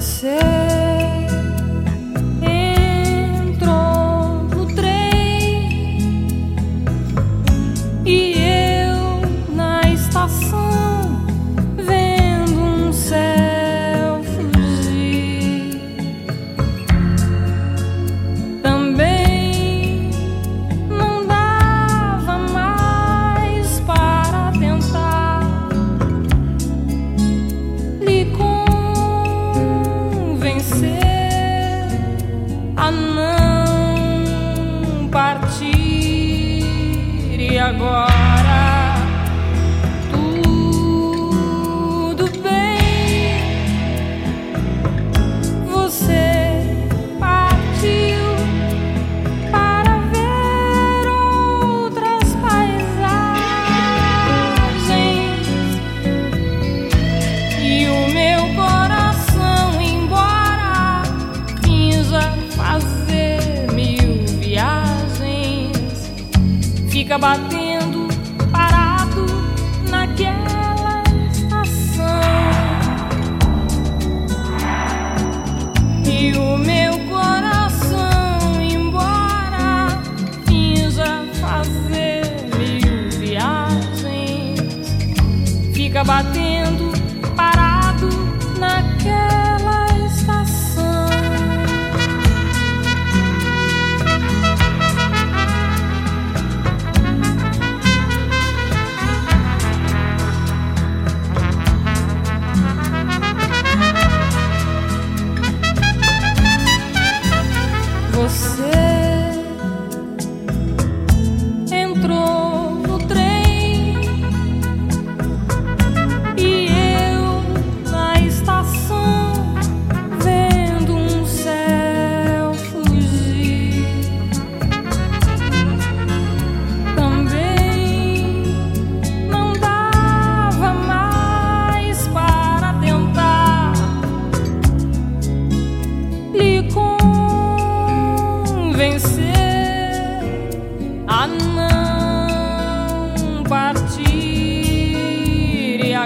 você. Agora tudo bem. Você partiu para ver outras paisagens e o meu coração, embora finja fazer mil viagens, fica batendo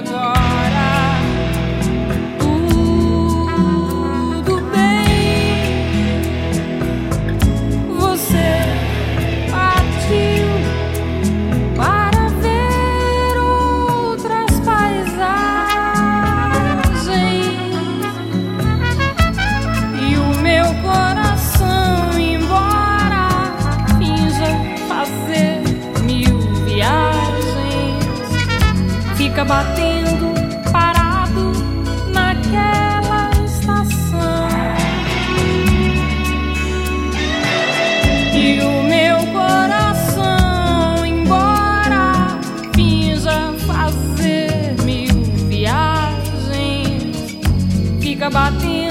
e fica batendo parado naquela estação. E o meu coração, embora finja fazer mil viagens, fica batendo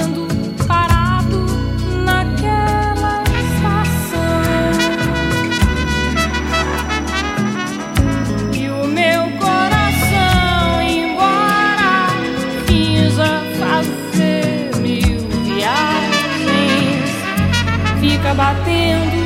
batendo